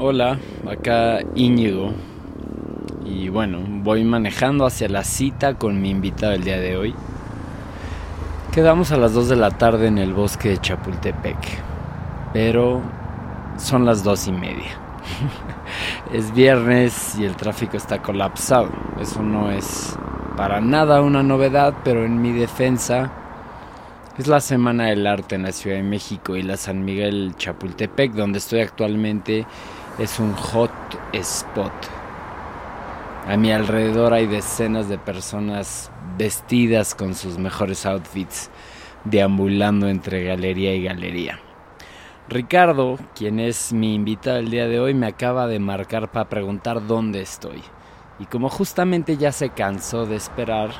Hola, acá Íñigo. Y bueno, voy manejando hacia la cita con mi invitado el día de hoy. Quedamos a las 2 de la tarde en el bosque de Chapultepec, pero son las dos y media. es viernes y el tráfico está colapsado. Eso no es para nada una novedad, pero en mi defensa es la Semana del Arte en la Ciudad de México y la San Miguel Chapultepec, donde estoy actualmente, es un hot spot. A mi alrededor hay decenas de personas vestidas con sus mejores outfits, deambulando entre galería y galería. Ricardo, quien es mi invitado el día de hoy, me acaba de marcar para preguntar dónde estoy. Y como justamente ya se cansó de esperar,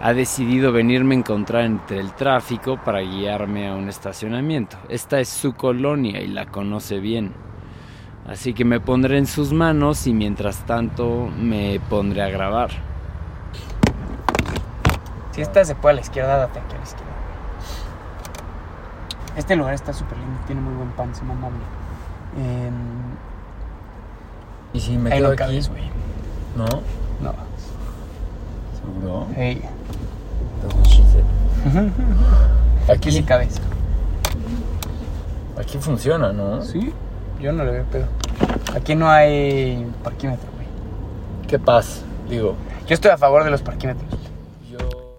ha decidido venirme a encontrar entre el tráfico para guiarme a un estacionamiento. Esta es su colonia y la conoce bien. Así que me pondré en sus manos y mientras tanto me pondré a grabar. Si esta se puede a la izquierda, date aquí a la izquierda. Este lugar está súper lindo, tiene muy buen pan, es mamable. Eh, ¿Y si me ahí quedo no aquí? cabes, güey. ¿No? No. ¿Seguro? Hey. Aquí sí cabes. Aquí funciona, ¿no? Sí, yo no le veo pedo. Aquí no hay parquímetro, güey. Qué paz, digo. Yo estoy a favor de los parquímetros.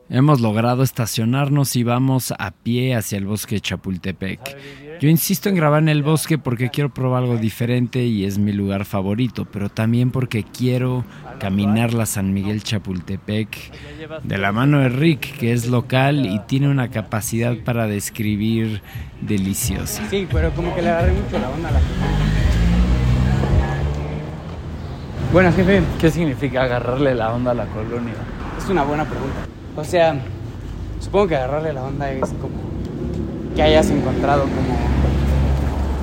Hemos logrado estacionarnos y vamos a pie hacia el bosque de Chapultepec. Yo insisto en grabar en el bosque porque quiero probar algo diferente y es mi lugar favorito, pero también porque quiero caminar la San Miguel Chapultepec de la mano de Rick, que es local y tiene una capacidad para describir deliciosa. Sí, pero como que le agarré mucho la onda a la Bueno, jefe, ¿Qué significa agarrarle la onda a la colonia? es una buena pregunta. O sea, supongo que agarrarle la onda es como que hayas encontrado como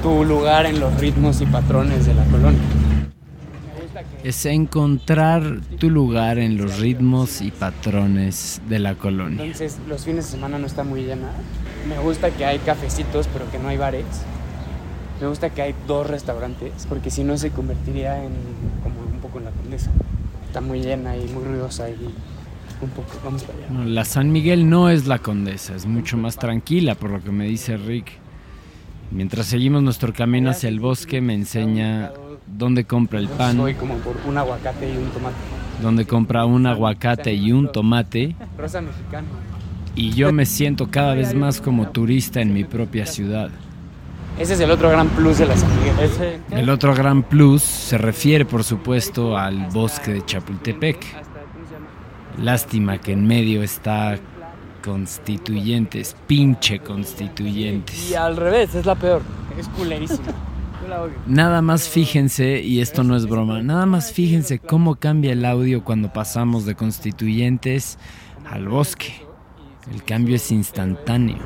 tu lugar en los ritmos y patrones de la colonia. Es encontrar tu lugar en los ritmos y patrones de la colonia. Entonces, los fines de semana no está muy llena. Me gusta que hay cafecitos, pero que no hay bares. Me gusta que hay dos restaurantes, porque si no se convertiría en como un poco en la condesa. Está muy llena y muy ruidosa y un poco. Vamos para allá. No, la San Miguel no es la condesa, es mucho más tranquila, por lo que me dice Rick. Mientras seguimos nuestro camino hacia el bosque, me enseña dónde compra el pan, Soy como por un aguacate y un tomate. dónde compra un aguacate y un tomate, Rosa mexicana. y yo me siento cada vez más como turista en mi propia ciudad. Ese es el otro gran plus de la San Miguel. El otro gran plus se refiere, por supuesto, al bosque de Chapultepec. Lástima que en medio está constituyentes, pinche constituyentes. Y al revés, es la peor. Es culerísima. Nada más fíjense, y esto no es broma, nada más fíjense cómo cambia el audio cuando pasamos de constituyentes al bosque. El cambio es instantáneo.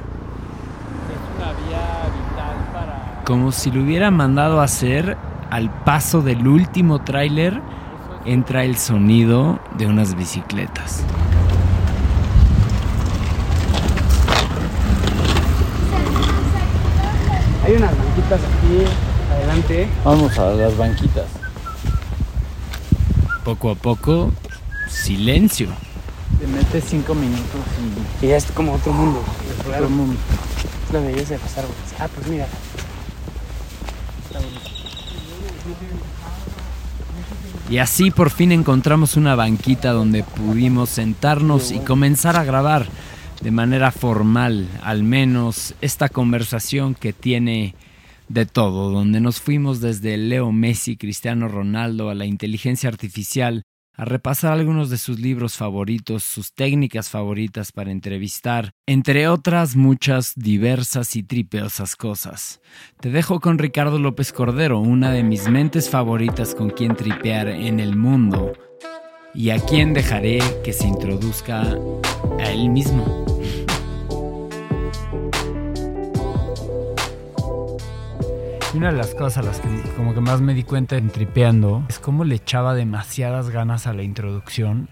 Como si lo hubiera mandado a hacer al paso del último tráiler, entra el sonido de unas bicicletas. Hay unas banquitas aquí adelante. Vamos a las banquitas. Poco a poco, silencio. Te metes cinco minutos y Y ya es como otro mundo. el mundo. Es la belleza de pasar, güey. Ah, pues mira. Y así por fin encontramos una banquita donde pudimos sentarnos y comenzar a grabar de manera formal, al menos, esta conversación que tiene de todo, donde nos fuimos desde Leo Messi, Cristiano Ronaldo, a la inteligencia artificial, a repasar algunos de sus libros favoritos, sus técnicas favoritas para entrevistar, entre otras muchas diversas y tripeosas cosas. Te dejo con Ricardo López Cordero, una de mis mentes favoritas con quien tripear en el mundo, y a quien dejaré que se introduzca a él mismo. Una de las cosas a las que como que más me di cuenta en tripeando es cómo le echaba demasiadas ganas a la introducción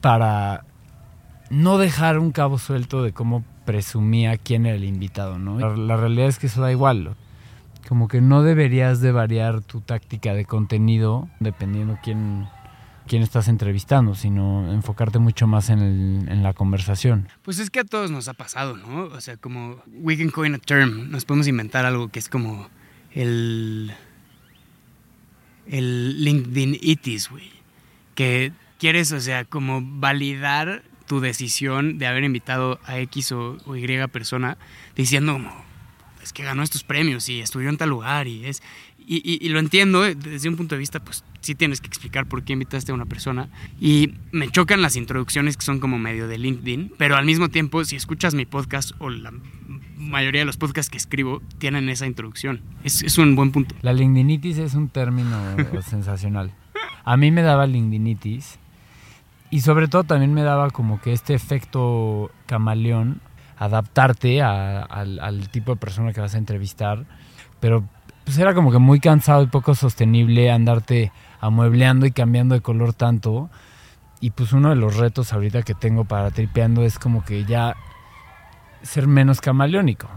para no dejar un cabo suelto de cómo presumía quién era el invitado, ¿no? La, la realidad es que eso da igual. como que no deberías de variar tu táctica de contenido dependiendo quién, quién estás entrevistando, sino enfocarte mucho más en, el- en la conversación. Pues es que a todos nos ha pasado, ¿no? O sea, como we can coin a term, nos podemos inventar algo que es como el el LinkedIn itis, güey, que quieres, o sea, como validar tu decisión de haber invitado a X o, o Y persona diciendo como es que ganó estos premios y estudió en tal lugar y es y, y- lo entiendo desde un punto de vista, pues sí tienes que explicar por qué invitaste a una persona. Y me chocan las introducciones que son como medio de LinkedIn, pero al mismo tiempo, si escuchas mi podcast o la mayoría de los podcasts que escribo, tienen esa introducción. Es, es un buen punto. La lingdinitis es un término sensacional. A mí me daba lingdinitis y sobre todo también me daba como que este efecto camaleón, adaptarte a- al, al tipo de persona que vas a entrevistar, pero pues era como que muy cansado y poco sostenible andarte amuebleando y cambiando de color tanto. Y pues uno de los retos ahorita que tengo para tripeando es como que ya ser menos camaleónico.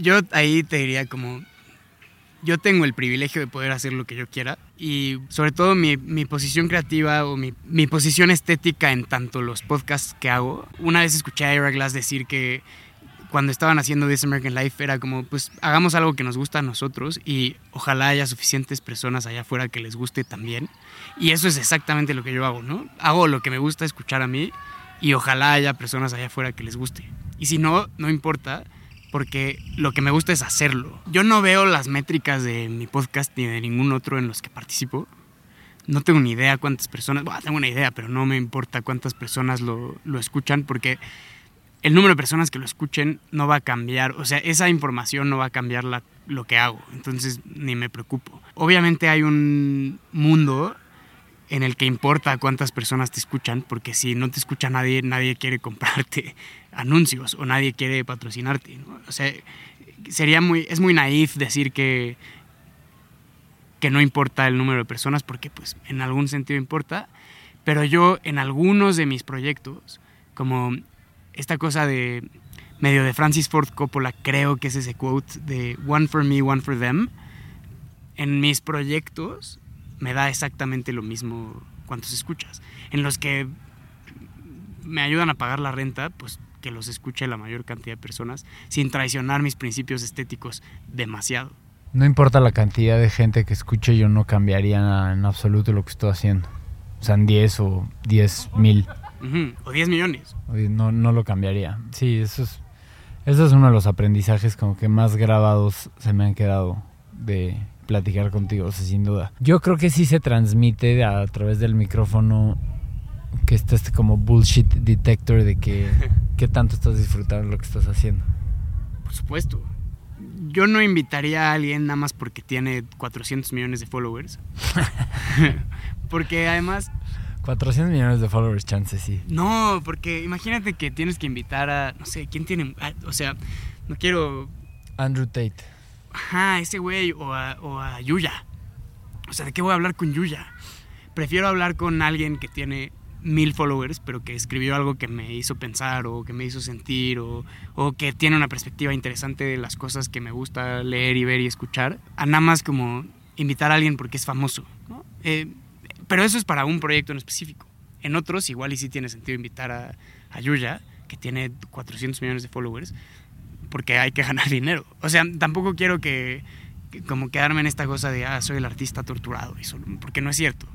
Yo ahí te diría como, yo tengo el privilegio de poder hacer lo que yo quiera y sobre todo mi, mi posición creativa o mi, mi posición estética en tanto los podcasts que hago. Una vez escuché a Ira Glass decir que cuando estaban haciendo This American Life era como, pues hagamos algo que nos gusta a nosotros y ojalá haya suficientes personas allá afuera que les guste también. Y eso es exactamente lo que yo hago, ¿no? Hago lo que me gusta escuchar a mí y ojalá haya personas allá afuera que les guste. Y si no, no importa, porque lo que me gusta es hacerlo. Yo no veo las métricas de mi podcast ni de ningún otro en los que participo. No tengo ni idea cuántas personas, bueno, tengo una idea, pero no me importa cuántas personas lo, lo escuchan porque el número de personas que lo escuchen no va a cambiar, o sea, esa información no va a cambiar la- lo que hago, entonces ni me preocupo. Obviamente hay un mundo en el que importa cuántas personas te escuchan, porque si no te escucha nadie, nadie quiere comprarte anuncios o nadie quiere patrocinarte. O sea, sería muy, es muy naif decir que, que no importa el número de personas, porque pues en algún sentido importa, pero yo en algunos de mis proyectos, como esta cosa de medio de Francis Ford Coppola, creo que es ese quote de One for me, one for them, en mis proyectos me da exactamente lo mismo cuántos escuchas. En los que me ayudan a pagar la renta, pues que los escuche la mayor cantidad de personas, sin traicionar mis principios estéticos demasiado. No importa la cantidad de gente que escuche, yo no cambiaría en absoluto lo que estoy haciendo. O sea, en 10 o 10 mil. O 10 millones. No, no lo cambiaría. Sí, eso es, eso es uno de los aprendizajes como que más grabados se me han quedado de platicar contigo, o sea, sin duda. Yo creo que sí se transmite a través del micrófono que está este como bullshit detector de que qué tanto estás disfrutando lo que estás haciendo. Por supuesto. Yo no invitaría a alguien nada más porque tiene 400 millones de followers. porque además, 400 millones de followers, chance sí. no, porque imagínate que tienes que invitar a, no sé, ¿quién tiene? ah, O sea, no quiero, Andrew Tate. ajá, ese güey o a, o a Yuya. O sea, ¿de qué voy a hablar con Yuya? Prefiero hablar con alguien que tiene mil followers, pero que escribió algo que me hizo pensar o que me hizo sentir o, o que tiene una perspectiva interesante de las cosas que me gusta leer y ver y escuchar, a nada más como invitar a alguien porque es famoso. ¿no? Eh, pero eso es para un proyecto en específico. En otros, igual y sí tiene sentido invitar a, a Yuya, que tiene 400 millones de followers, porque hay que ganar dinero. O sea, tampoco quiero que, como quedarme en esta cosa de, ah, soy el artista torturado, y solo- porque no es cierto.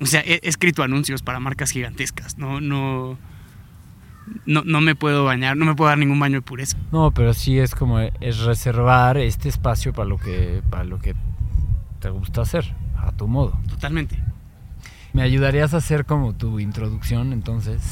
O sea, he, he escrito anuncios para marcas gigantescas, no, no, no, no me puedo bañar, no me puedo dar ningún baño de pureza. No, pero sí es como es reservar este espacio para lo que para lo que te gusta hacer, a tu modo. Totalmente. ¿Me ayudarías a hacer como tu introducción entonces?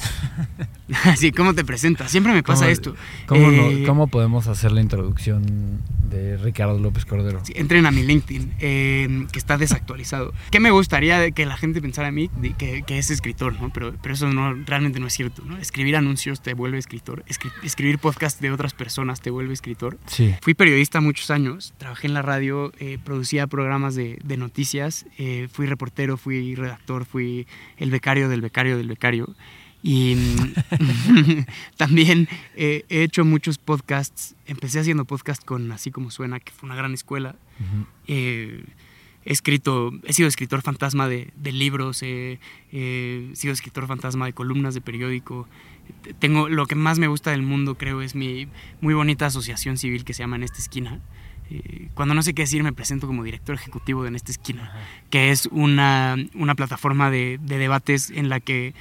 Así, ¿cómo te presentas? Siempre me pasa ¿Cómo- esto. ¿Cómo, no- Eh, cómo podemos hacer la introducción de Ricardo López Cordero? Sí, entren a mi LinkedIn, eh, que está desactualizado. ¿Qué me gustaría que la gente pensara a mí? Que, que es escritor, ¿no? Pero, pero eso no, realmente no es cierto, ¿no? Escribir anuncios te vuelve escritor. Escri- escribir podcast de otras personas te vuelve escritor. Sí. Fui periodista muchos años, trabajé en la radio, eh, producía programas de, de noticias, eh, fui reportero, fui redactor, fui el becario del becario del becario. Y también eh, he hecho muchos podcasts. Empecé haciendo podcast con Así como suena, que fue una gran escuela. Eh, he escrito, he sido escritor fantasma de, de libros, he sido escritor fantasma de columnas de periódico. Tengo lo que más me gusta del mundo, creo, es mi muy bonita asociación civil que se llama En esta esquina. Eh, cuando no sé qué decir, me presento como director ejecutivo de En esta esquina, que es una, una plataforma de, de debates en la que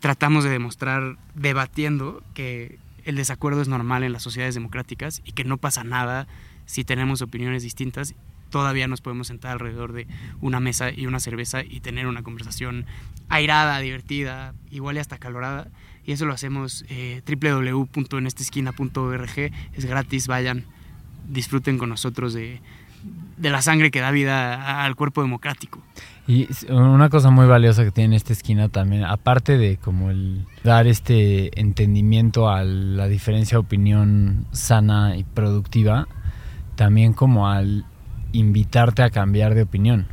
tratamos de demostrar, debatiendo, que el desacuerdo es normal en las sociedades democráticas y que no pasa nada si tenemos opiniones distintas todavía nos podemos sentar alrededor de una mesa y una cerveza y tener una conversación airada, divertida, igual y hasta calorada. Y eso lo hacemos eh, www.enestesquina.org. Es gratis, vayan, disfruten con nosotros de, de la sangre que da vida al cuerpo democrático. Y una cosa muy valiosa que tiene esta esquina también, aparte de como el dar este entendimiento a la diferencia de opinión sana y productiva, también como al invitarte a cambiar de opinión.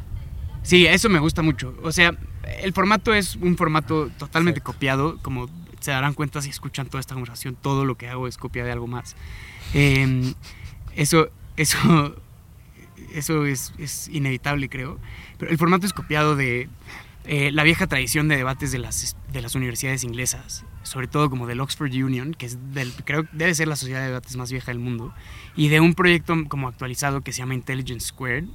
Sí, eso me gusta mucho. O sea, el formato es un formato totalmente copiado, como se darán cuenta si escuchan toda esta conversación, todo lo que hago es copia de algo más. Em, eso, eso, eso es, es, inevitable, creo. Pero el formato es copiado de eh, la vieja tradición de debates de las, de las universidades inglesas, sobre todo como del Oxford Union, que es del, creo debe ser la sociedad de debates más vieja del mundo, y de un proyecto como actualizado que se llama Intelligence Squared,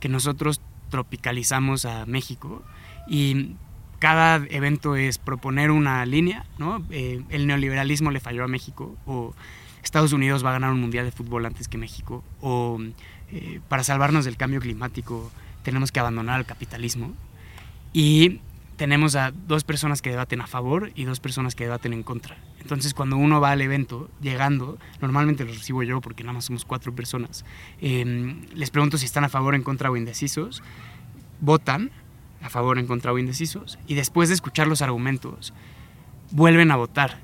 que nosotros tropicalizamos a México y cada evento es proponer una línea, ¿no? Eh, el neoliberalismo le falló a México o Estados Unidos va a ganar un mundial de fútbol antes que México o eh, para salvarnos del cambio climático tenemos que abandonar el capitalismo y tenemos a dos personas que debaten a favor y dos personas que debaten en contra. Entonces, cuando uno va al evento, llegando, normalmente lo recibo yo porque nada más somos cuatro personas, eh, les pregunto si están a favor, en contra o indecisos, votan a favor, en contra o indecisos, y después de escuchar los argumentos, vuelven a votar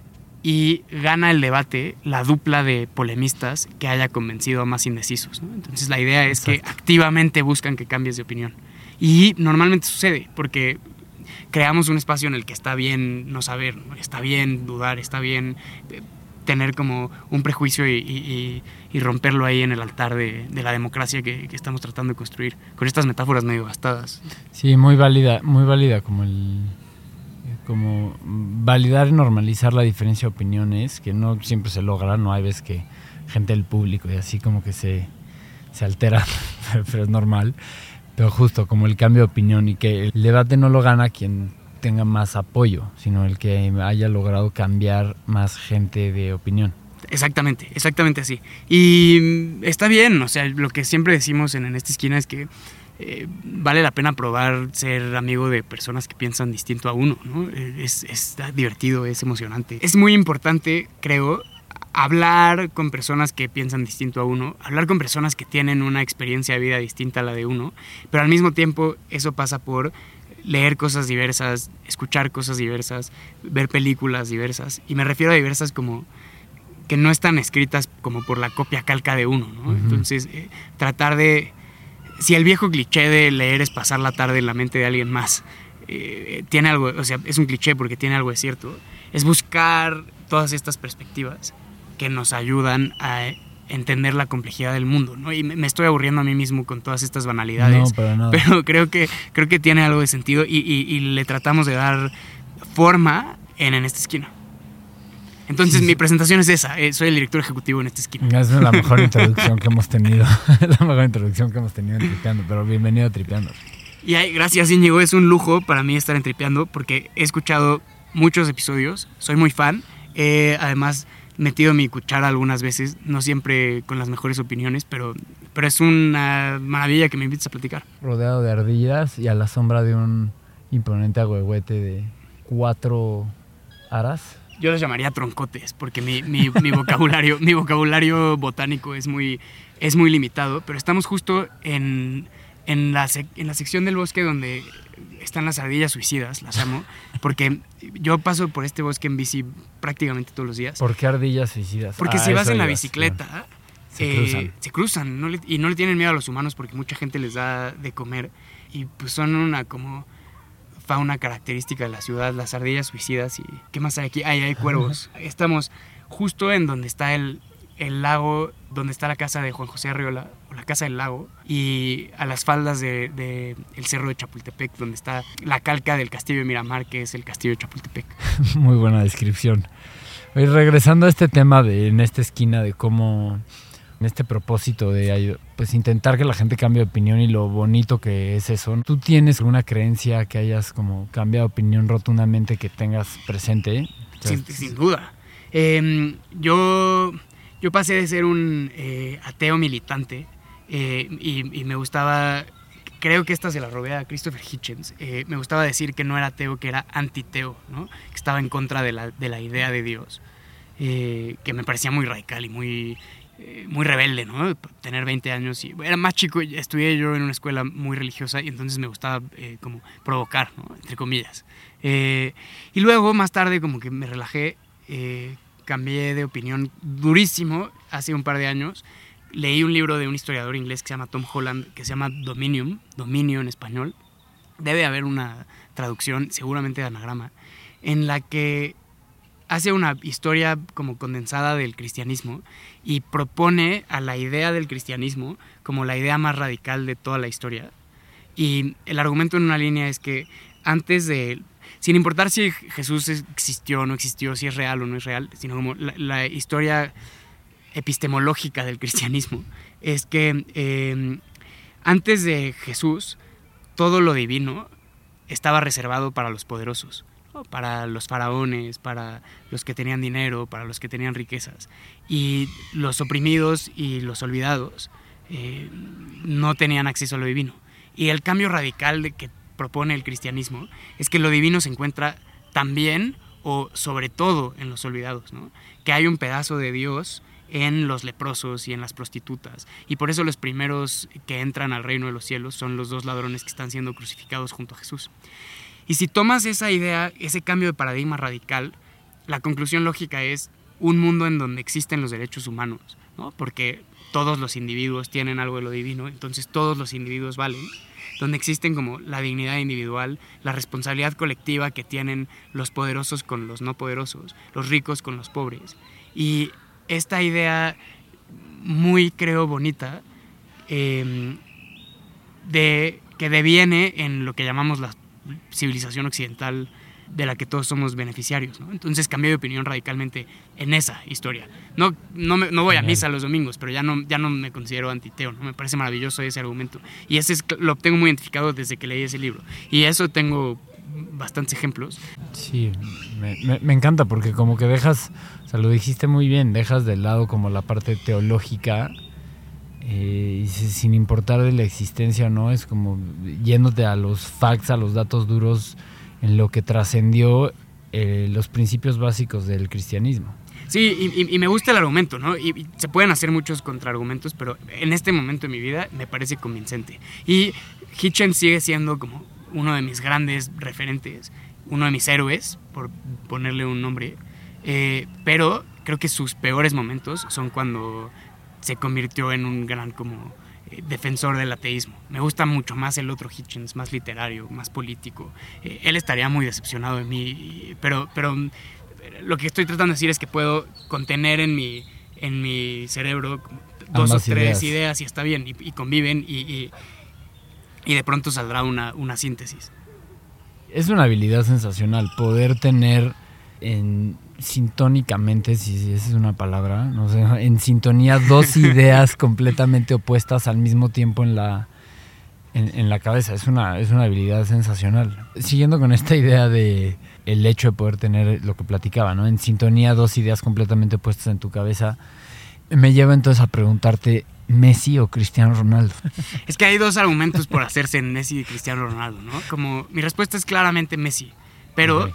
y gana el debate la dupla de polemistas que haya convencido a más indecisos. ¿no? Entonces, la idea es Exacto. que activamente buscan que cambies de opinión. Y normalmente sucede, porque creamos un espacio en el que está bien no saber, está bien dudar, está bien eh, tener como un prejuicio y, y, y romperlo ahí en el altar de, de la democracia que, que, estamos tratando de construir, con estas metáforas medio gastadas. Sí, muy válida, muy válida como el como validar y normalizar la diferencia de opiniones, que no siempre se logra, no hay veces que gente del público y así como que se, se altera, pero es normal pero justo como el cambio de opinión y que el debate no lo gana quien tenga más apoyo, sino el que haya logrado cambiar más gente de opinión. Exactamente, exactamente así. Y está bien, o sea, lo que siempre decimos en, en esta esquina es que eh, vale la pena probar ser amigo de personas que piensan distinto a uno, ¿no? Es, es divertido, es emocionante. Es muy importante, creo, hablar con personas que piensan distinto a uno, hablar con personas que tienen una experiencia de vida distinta a la de uno, pero al mismo tiempo eso pasa por leer cosas diversas, escuchar cosas diversas, ver películas diversas, y me refiero a diversas como que no están escritas como por la copia calca de uno, ¿no? Uh -huh. Entonces, eh, tratar de... Si el viejo cliché de leer es pasar la tarde en la mente de alguien más, eh, tiene algo, o sea, es un cliché porque tiene algo de cierto, es buscar todas estas perspectivas que nos ayudan a entender la complejidad del mundo, ¿no? Y me estoy aburriendo a mí mismo con todas estas banalidades, no, pero, pero, creo que creo que tiene algo de sentido y, y, y, le tratamos de dar forma en, en esta esquina. Entonces sí, mi presentación es esa, eh, soy el director ejecutivo en esta esquina. Es la mejor introducción que hemos tenido, la mejor introducción que hemos tenido en Tripeando, pero bienvenido a Tripeando. Y ay, gracias Íñigo, es un lujo para mí estar en Tripeando porque he escuchado muchos episodios, soy muy fan, eh, además metido mi cuchara algunas veces, no siempre con las mejores opiniones, pero, pero es una maravilla que me invites a platicar. Rodeado de ardillas y a la sombra de un imponente agüehuete de cuatro aras. Yo los llamaría troncotes, porque mi, mi, mi vocabulario, mi vocabulario botánico es muy, es muy limitado, pero estamos justo en, en, la, en la sección del bosque donde están las ardillas suicidas, las amo, porque yo paso por este bosque en bici prácticamente todos los días. ¿Por qué ardillas suicidas? Porque ah, si vas en la bicicleta, se eh, cruzan, se cruzan no le, y no le tienen miedo a los humanos porque mucha gente les da de comer y pues son una como fauna característica de la ciudad, las ardillas suicidas y ¿qué más hay aquí? Ahí hay cuervos. Estamos justo en donde está el, el lago, donde está la casa de Juan José Arriola, o la casa del lago, y a las faldas del de, el cerro de Chapultepec, donde está la calca del castillo de Miramar, que es el castillo de Chapultepec. Muy buena descripción. Oye, regresando a este tema de en esta esquina de cómo en este propósito de pues intentar que la gente cambie de opinión y lo bonito que es eso. ¿Tú tienes alguna creencia que hayas como cambiado de opinión rotundamente que tengas presente? Sin, sin duda. Eh, yo, yo pasé de ser un eh, ateo militante eh, y, y, me gustaba, creo que esta se la robé a Christopher Hitchens, eh, me gustaba decir que no era ateo, que era antiteo, ¿no? que estaba en contra de la, de la idea de Dios, eh, que me parecía muy radical y muy, eh, muy rebelde, ¿no? Tener 20 años y era más chico, estudié yo en una escuela muy religiosa y entonces me gustaba eh, como provocar, ¿no? Entre comillas. Eh, y luego, más tarde, como que me relajé, cambié de opinión durísimo hace un par de años. Leí un libro de un historiador inglés que se llama Tom Holland, que se llama Dominium, Dominio en español. Debe haber una traducción, seguramente de anagrama, en la que hace una historia como condensada del cristianismo y propone a la idea del cristianismo como la idea más radical de toda la historia. Y el argumento en una línea es que antes de, sin importar si Jesús existió o no existió, si es real o no es real, sino como la, historia epistemológica del cristianismo, es que eh, antes de Jesús todo lo divino estaba reservado para los poderosos para los faraones, para los que tenían dinero, para los que tenían riquezas. Y los oprimidos y los olvidados eh, no tenían acceso a lo divino. Y el cambio radical que propone el cristianismo es que lo divino se encuentra también o sobre todo en los olvidados, que hay un pedazo de Dios en los leprosos y en las prostitutas. Y por eso los primeros que entran al reino de los cielos son los dos ladrones que están siendo crucificados junto a Jesús. Y si tomas esa idea, ese cambio de paradigma radical, la conclusión lógica es un mundo en donde existen los derechos humanos, ¿no? porque todos los individuos tienen algo de lo divino, entonces todos los individuos valen, donde existen como la dignidad individual, la responsabilidad colectiva que tienen los poderosos con los no poderosos, los ricos con los pobres. Y esta idea muy, creo, bonita, eh, de, que deviene en lo que llamamos las civilización occidental de la que todos somos beneficiarios. ¿no? Entonces cambié de opinión radicalmente en esa historia. No, no, me, no voy a misa los domingos, pero ya no, ya no me considero antiteo. ¿no? Me parece maravilloso ese argumento. Y ese es, lo tengo muy identificado desde que leí ese libro. Y eso tengo bastantes ejemplos. Sí, me, me, me encanta porque como que dejas, o sea, lo dijiste muy bien, dejas de lado como la parte teológica eh, sin importar de la existencia o no, es como yéndote a los facts, a los datos duros, en lo que trascendió eh, los principios básicos del cristianismo. Sí, y, y, me gusta el argumento, ¿no? Y, y, se pueden hacer muchos contraargumentos, pero en este momento de mi vida me parece convincente. Y Hitchens sigue siendo como uno de mis grandes referentes, uno de mis héroes, por ponerle un nombre, eh, pero creo que sus peores momentos son cuando se convirtió en un gran como eh, defensor del ateísmo. Me gusta mucho más el otro Hitchens, más literario, más político. Eh, él estaría muy decepcionado de mí, pero, pero lo que estoy tratando de decir es que puedo contener en mi, en mi cerebro dos Ambas o tres ideas. ideas. y está bien, y, y conviven y, y, y, de pronto saldrá una, una síntesis. Es una habilidad sensacional poder tener en sintónicamente, si esa es una palabra, no sé, en sintonía dos ideas completamente opuestas al mismo tiempo en la, en, en, la cabeza. Es una, es una habilidad sensacional. Siguiendo con esta idea de el hecho de poder tener lo que platicaba, ¿no? En sintonía dos ideas completamente opuestas en tu cabeza, me lleva entonces a preguntarte, ¿Messi o Cristiano Ronaldo? Es que hay dos argumentos por hacerse en Messi y Cristiano Ronaldo, ¿no? Como mi respuesta es claramente Messi, pero... Okay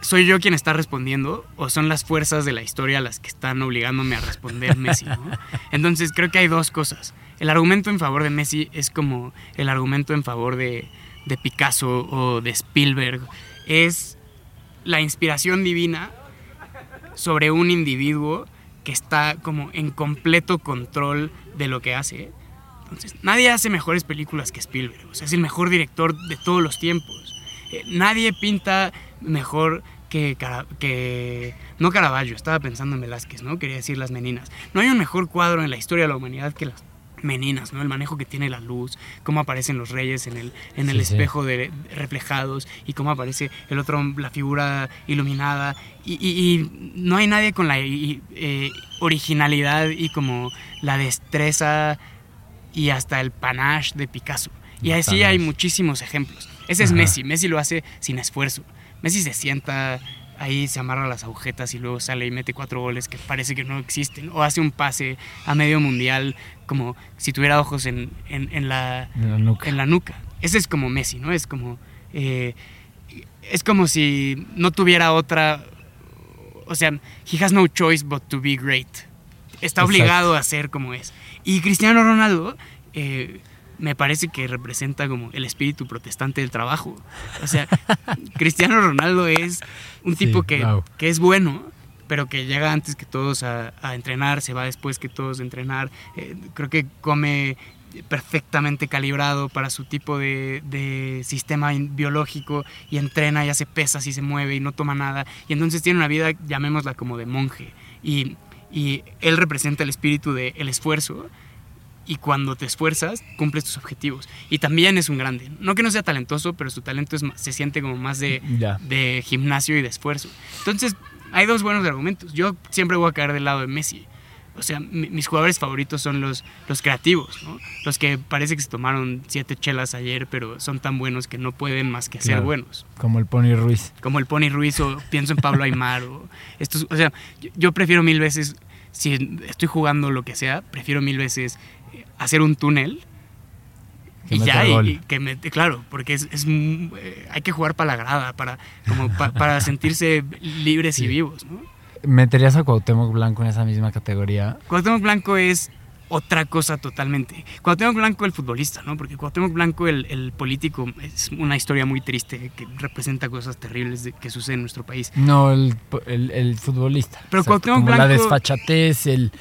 ¿Soy yo quien está respondiendo o son las fuerzas de la historia las que están obligándome a responder Messi? ¿no? Entonces creo que hay dos cosas. El argumento en favor de Messi es como el argumento en favor de, de Picasso o de Spielberg. Es la inspiración divina sobre un individuo que está como en completo control de lo que hace. Entonces, nadie hace mejores películas que Spielberg. O sea, es el mejor director de todos los tiempos. Eh, nadie pinta mejor que, Cara- que... No Caravaggio, estaba pensando en Velázquez, ¿no? Quería decir las meninas. No hay un mejor cuadro en la historia de la humanidad que las meninas, ¿no? El manejo que tiene la luz, cómo aparecen los reyes en el, en el Sí, sí. espejo de, reflejados y cómo aparece el otro, la figura iluminada. Y, y- y no hay nadie con la y- eh, originalidad y como la destreza y hasta el panache de Picasso. Y así hay muchísimos ejemplos. Ese es. Messi. Messi lo hace sin esfuerzo. Messi se sienta ahí, se amarra las agujetas y luego sale y mete cuatro goles que parece que no existen. O hace un pase a medio mundial como si tuviera ojos en, en- en la, En la nuca. en la nuca. Ese es como Messi, ¿no? Es como. eh, es como si no tuviera otra. O sea, he has no choice but to be great. Está Exacto. obligado a ser como es. Y Cristiano Ronaldo. eh, me parece que representa como el espíritu protestante del trabajo. O sea, Cristiano Ronaldo es un Sí, tipo que, wow. que es bueno, pero que llega antes que todos a, a entrenar, se va después que todos a entrenar. Eh, creo que come perfectamente calibrado para su tipo de, de sistema biológico y entrena y hace pesas y se mueve y no toma nada. Y entonces tiene una vida, llamémosla como de monje. Y, y él representa el espíritu del el esfuerzo y cuando te esfuerzas cumples tus objetivos. Y también es un grande. No que no sea talentoso, pero su talento es, se siente como más de, de gimnasio y de esfuerzo. Entonces, hay dos buenos argumentos. Yo siempre voy a caer del lado de Messi. O sea, mi- mis jugadores favoritos son los, los creativos, ¿no? Los que parece que se tomaron siete chelas ayer, pero son tan buenos que no pueden más que ser buenos. Como el Pony Ruiz. Como el Pony Ruiz o pienso en Pablo Aymar. o, estos, o sea, yo, yo prefiero mil veces, si estoy jugando lo que sea, prefiero mil veces hacer un túnel Que y ya, y- que claro, porque es, es, eh, hay que jugar para la grada, para, como pa- para sentirse libres y vivos, ¿no? ¿Meterías a Cuauhtémoc Blanco en esa misma categoría? Cuauhtémoc Blanco es otra cosa totalmente. Cuauhtémoc Blanco el futbolista, ¿no? Porque Cuauhtémoc Blanco el, el político es una historia muy triste que representa cosas terribles de- que suceden en nuestro país. No, el, el- el futbolista. Pero Cuauhtémoc como la Blanco- desfachatez, el,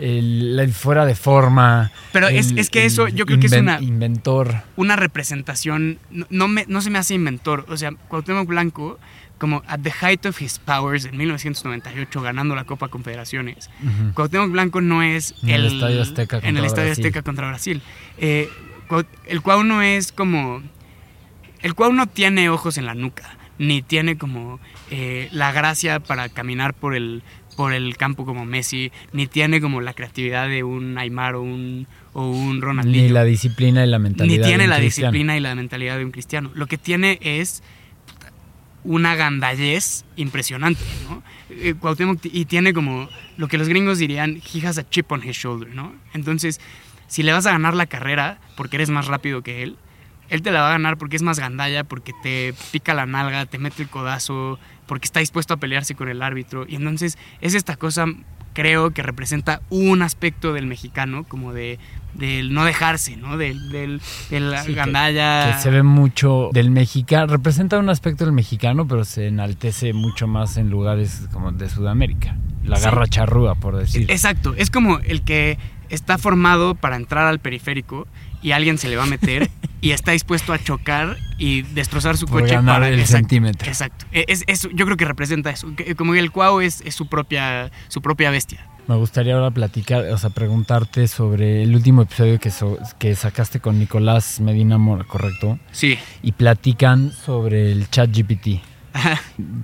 el, el fuera de forma. Pero es, el- es que eso yo creo que es una, Inventor. una representación, no, no me, no se me hace inventor. O sea, Cuauhtémoc Blanco, como at the height of his powers en 1998 ganando la Copa Confederaciones. Cuauhtémoc Blanco no es En el Estadio Azteca en contra el Estadio Brasil. Azteca contra Brasil. Eh, el Cuau no es como el Cuau no tiene ojos en la nuca ni tiene como eh, la gracia para caminar por el por el campo como Messi ni tiene como la creatividad de un Aymar o un o un Ronaldinho Ni la disciplina y la mentalidad. ni tiene de un la cristiano. disciplina y la mentalidad de un cristiano. Lo que tiene es una gandallez impresionante, ¿no? Eh, Cuauhtémoc y tiene como lo que los gringos dirían, he has a chip on his shoulder, ¿no? Entonces, si le vas a ganar la carrera porque eres más rápido que él, él te la va a ganar porque es más gandalla, porque te pica la nalga, te mete el codazo, porque está dispuesto a pelearse con el árbitro. Y entonces es esta cosa, creo que representa un aspecto del mexicano, como de del no dejarse, ¿no? Del, del, de la Sí, que- gandalla. Que se ve mucho del mexicano. Representa un aspecto del mexicano, pero se enaltece mucho más en lugares como de Sudamérica. La Sí. garra charrúa, por decir. Exacto, es como el que está formado para entrar al periférico y alguien se le va a meter y está dispuesto a chocar y destrozar su Por coche ganar para el exacto, centímetro. Exacto. E- Es, eso, yo creo que representa eso. Como que el cuau es, es su propia su propia bestia. Me gustaría ahora platicar, o sea, preguntarte sobre el último episodio que, so- que sacaste con Nicolás Medina Mora, ¿correcto? Sí. Y platican sobre el chat GPT.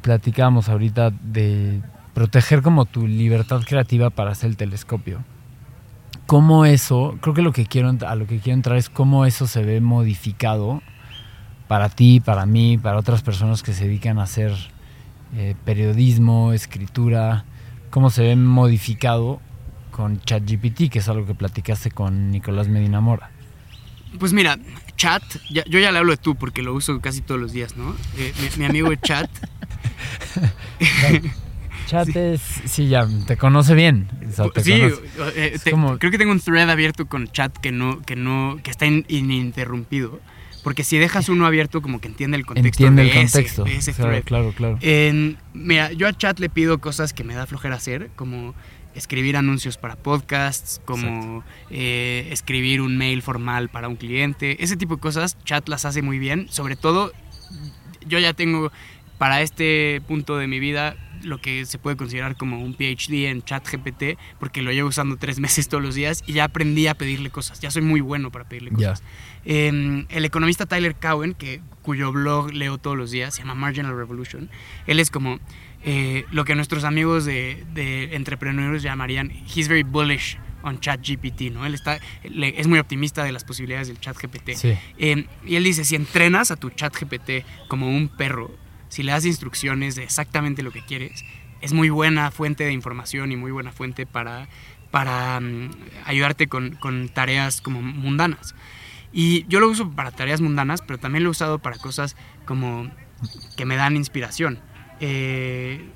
Platicábamos ahorita de proteger como tu libertad creativa para hacer el telescopio. ¿Cómo eso, creo que lo que quiero, a lo que quiero entrar es cómo eso se ve modificado para ti, para mí, para otras personas que se dedican a hacer eh, periodismo, escritura, cómo se ve modificado con ChatGPT, que es algo que platicaste con Nicolás Medina Mora. Pues mira, chat, ya- yo ya le hablo de tú porque lo uso casi todos los días, ¿no? Eh, mi, mi amigo chat, Chat es, sí, ya, te conoce bien. o sea, te sí, conoce. eh, Es te- como- creo que tengo un thread abierto con chat que no, que no, que está in- ininterrumpido. Porque si dejas uno abierto, como que entiende el contexto. Entiende de el ese- contexto. de ese claro, thread. claro, claro. En- mira, yo a chat le pido cosas que me da flojera hacer, como escribir anuncios para podcasts, como eh, escribir un mail formal para un cliente, ese tipo de cosas, chat las hace muy bien, sobre todo yo ya tengo para este punto de mi vida lo que se puede considerar como un PhD en ChatGPT, porque lo llevo usando tres meses todos los días y ya aprendí a pedirle cosas. Ya soy muy bueno para pedirle cosas. Eh, el economista Tyler Cowen, que, cuyo blog leo todos los días, se llama Marginal Revolution, él es como eh, lo que nuestros amigos de, de entrepreneurs llamarían, he's very bullish on ChatGPT, ¿no? Él está, le- es muy optimista de las posibilidades del ChatGPT. Sí. Eh, y él dice, si entrenas a tu chat GPT como un perro, si le das instrucciones de exactamente lo que quieres, es muy buena fuente de información y muy buena fuente para, para mm, ayudarte con, con tareas como mundanas. Y yo lo uso para tareas mundanas, pero también lo he usado para cosas como que me dan inspiración. Eh,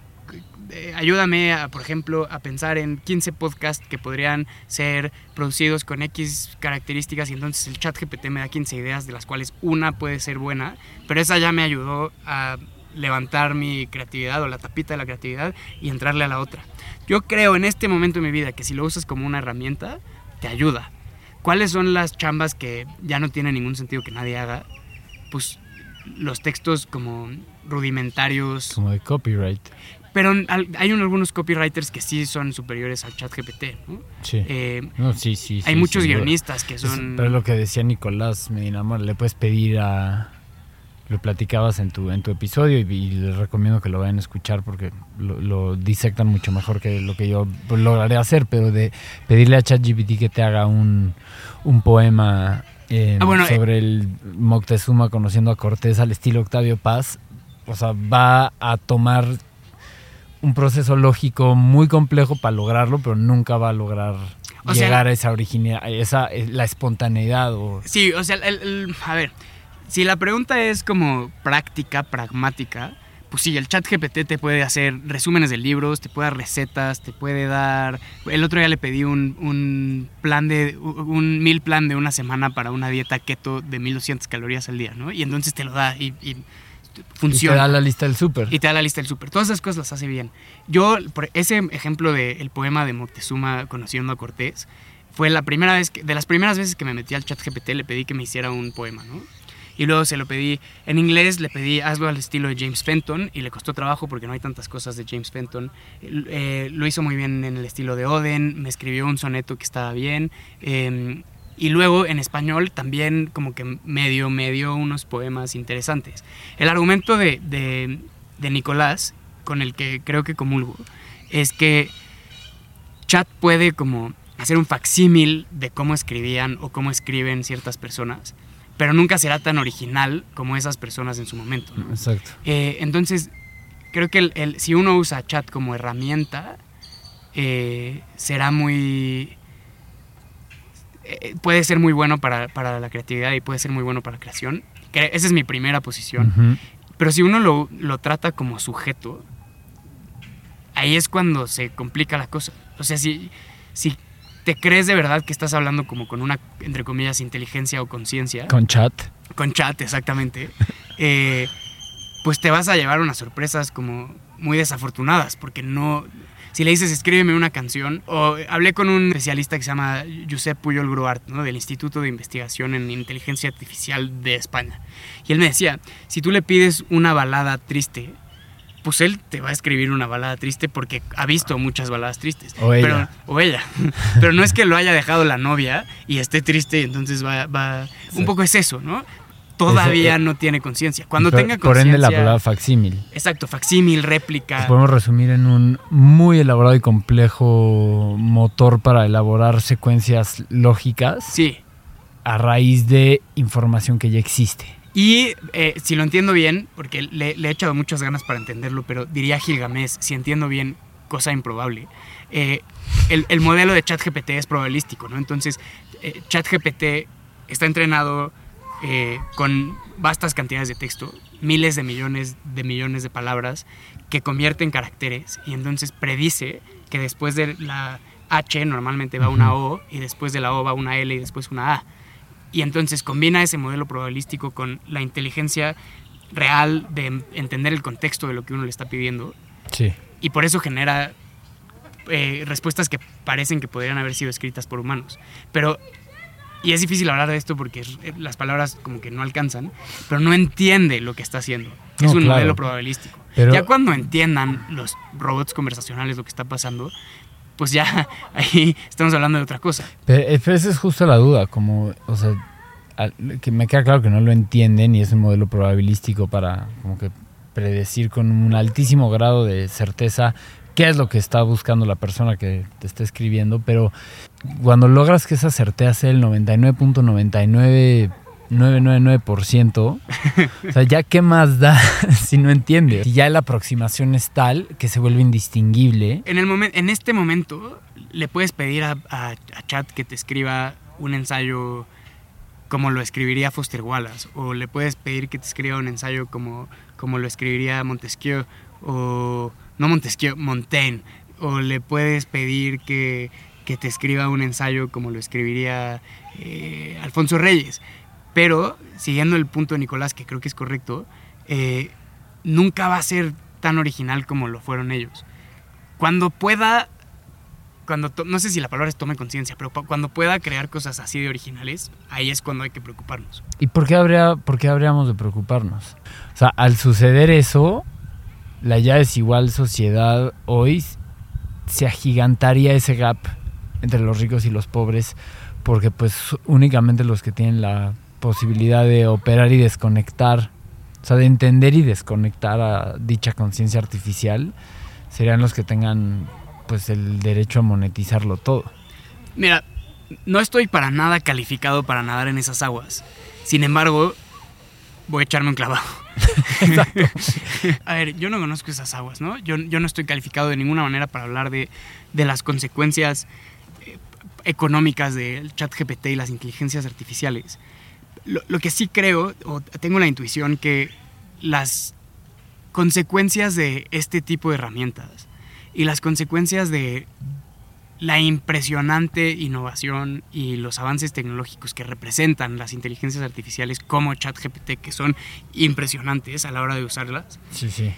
eh, ayúdame, a, por ejemplo, a pensar en 15 podcasts que podrían ser producidos con X características y entonces el chat GPT me da 15 ideas de las cuales una puede ser buena, pero esa ya me ayudó a levantar mi creatividad o la tapita de la creatividad y entrarle a la otra. Yo creo en este momento de mi vida que si lo usas como una herramienta, te ayuda. ¿Cuáles son las chambas que ya no tiene ningún sentido que nadie haga? Pues los textos como rudimentarios, Como de copyright. pero hay un- algunos copywriters que sí son superiores al chat GPT, ¿no? Sí. Eh, no, sí, sí. hay sí, muchos duda. guionistas que son... Pero lo que decía Nicolás Medina Mora, le puedes pedir a. Lo platicabas en tu, en tu episodio y, y les recomiendo que lo vayan a escuchar porque lo, lo disectan mucho mejor que lo que yo lograré hacer, pero de pedirle a ChatGPT que te haga un, un poema eh, Ah, bueno, sobre el Moctezuma conociendo a Cortés al estilo Octavio Paz, o sea, va a tomar un proceso lógico muy complejo para lograrlo, pero nunca va a lograr O sea- llegar a esa originalidad, esa, eh, la espontaneidad o... Sí, o sea, el- el- a ver, si la pregunta es como práctica, pragmática, pues sí, el chat GPT te puede hacer resúmenes de libros, te puede dar recetas, te puede dar... El otro día le pedí un, un plan de... un mil plan de una semana para una dieta keto de 1200 calorías al día, ¿no? Y entonces te lo da y, y Y te funciona. da la lista del súper. Y te da la lista del súper. Todas esas cosas las hace bien. Yo, por ese ejemplo del poema de Moctezuma conociendo a Cortés, fue la primera vez, que, de las primeras veces que me metí al chat GPT, le pedí que me hiciera un poema, ¿no? Y luego se lo pedí en inglés, le pedí hazlo al estilo de James Fenton y le costó trabajo porque no hay tantas cosas de James Fenton. Eh, lo hizo muy bien en el estilo de Oden, me escribió un soneto que estaba bien. eh, y luego en español también como que medio, medio unos poemas interesantes. El argumento de, de, de Nicolás, con el que creo que comulgo, es que Chat puede como hacer un facsímil de cómo escribían o cómo escriben ciertas personas, pero nunca será tan original como esas personas en su momento. ¿no? Exacto. Eh, entonces, creo que el- el- si uno usa chat como herramienta, eh, será muy... eh, puede ser muy bueno para, para la creatividad y puede ser muy bueno para la creación. Que esa es mi primera posición. Pero si uno lo, lo trata como sujeto, ahí es cuando se complica la cosa. O sea, si, si te crees de verdad que estás hablando como con una, entre comillas, inteligencia o conciencia, Con chat. con chat, exactamente, eh, pues te vas a llevar unas sorpresas como muy desafortunadas, porque no... Si le dices, escríbeme una canción, o hablé con un especialista que se llama Josep Puyol Gruart, ¿no? del Instituto de Investigación en Inteligencia Artificial de España. Y él me decía, si tú le pides una balada triste, pues él te va a escribir una balada triste porque ha visto muchas baladas tristes. O ella. Pero, o ella. Pero no es que lo haya dejado la novia y esté triste y entonces va... va Sí. Un poco es eso, ¿no? Todavía Ese- no tiene conciencia. Cuando Por- tenga Por ende, la conciencia... palabra facsímil. Exacto, facsímil, réplica. Lo podemos resumir en un muy elaborado y complejo motor para elaborar secuencias lógicas Sí. a raíz de información que ya existe. Y eh, si lo entiendo bien, porque le, le he echado muchas ganas para entenderlo, pero diría Gilgamesh, si entiendo bien, cosa improbable, eh, el, el modelo de ChatGPT es probabilístico, ¿no? Entonces, eh, ChatGPT está entrenado eh, con vastas cantidades de texto, miles de millones de millones de palabras, que convierte en caracteres y entonces predice que después de la H normalmente va una O y después de la O va una L y después una A. Y entonces combina ese modelo probabilístico con la inteligencia real de entender el contexto de lo que uno le está pidiendo Sí. y por eso genera eh, respuestas que parecen que podrían haber sido escritas por humanos. Pero y es difícil hablar de esto porque eh, las palabras como que no alcanzan, pero no entiende lo que está haciendo. Es un claro. modelo probabilístico. Pero- Ya cuando entiendan los robots conversacionales lo que está pasando, pues ya ahí estamos hablando de otra cosa. Pero, eh, pero esa es justo la duda, como, o sea, que me queda claro que no lo entienden y es un modelo probabilístico para como que predecir con un altísimo grado de certeza qué es lo que está buscando la persona que te está escribiendo, pero cuando logras que esa certeza sea el 99.99999%, o sea, ya qué más da si no entiendes. Y ya la aproximación es tal que se vuelve indistinguible. En, el momen- en este momento le puedes pedir a, a- a Chat que te escriba un ensayo como lo escribiría Foster Wallace, o le puedes pedir que te escriba un ensayo como, como lo escribiría Montesquieu, o no Montesquieu, Montaigne, o le puedes pedir que, que te escriba un ensayo como lo escribiría eh, Alfonso Reyes. Pero, siguiendo el punto de Nicolás, que creo que es correcto, eh, nunca va a ser tan original como lo fueron ellos. Cuando pueda, cuando no sé si la palabra es tome conciencia, pero cu- cuando pueda crear cosas así de originales, ahí es cuando hay que preocuparnos. ¿Y por qué, habría, por qué habríamos de preocuparnos? O sea, al suceder eso, la ya desigual sociedad hoy se agigantaría ese gap entre los ricos y los pobres, porque pues únicamente los que tienen la posibilidad de operar y desconectar, o sea, de entender y desconectar a dicha conciencia artificial, serían los que tengan pues el derecho a monetizarlo todo. Mira, no estoy para nada calificado para nadar en esas aguas. Sin embargo, voy a echarme un clavado. a ver, yo no conozco esas aguas, ¿no? Yo, yo no estoy calificado de ninguna manera para hablar de, de las consecuencias eh, económicas del chat GPT y las inteligencias artificiales. Lo, lo que sí creo, o tengo la intuición, que las consecuencias de este tipo de herramientas y las consecuencias de la impresionante innovación y los avances tecnológicos que representan las inteligencias artificiales como ChatGPT, que son impresionantes a la hora de usarlas, Sí, sí.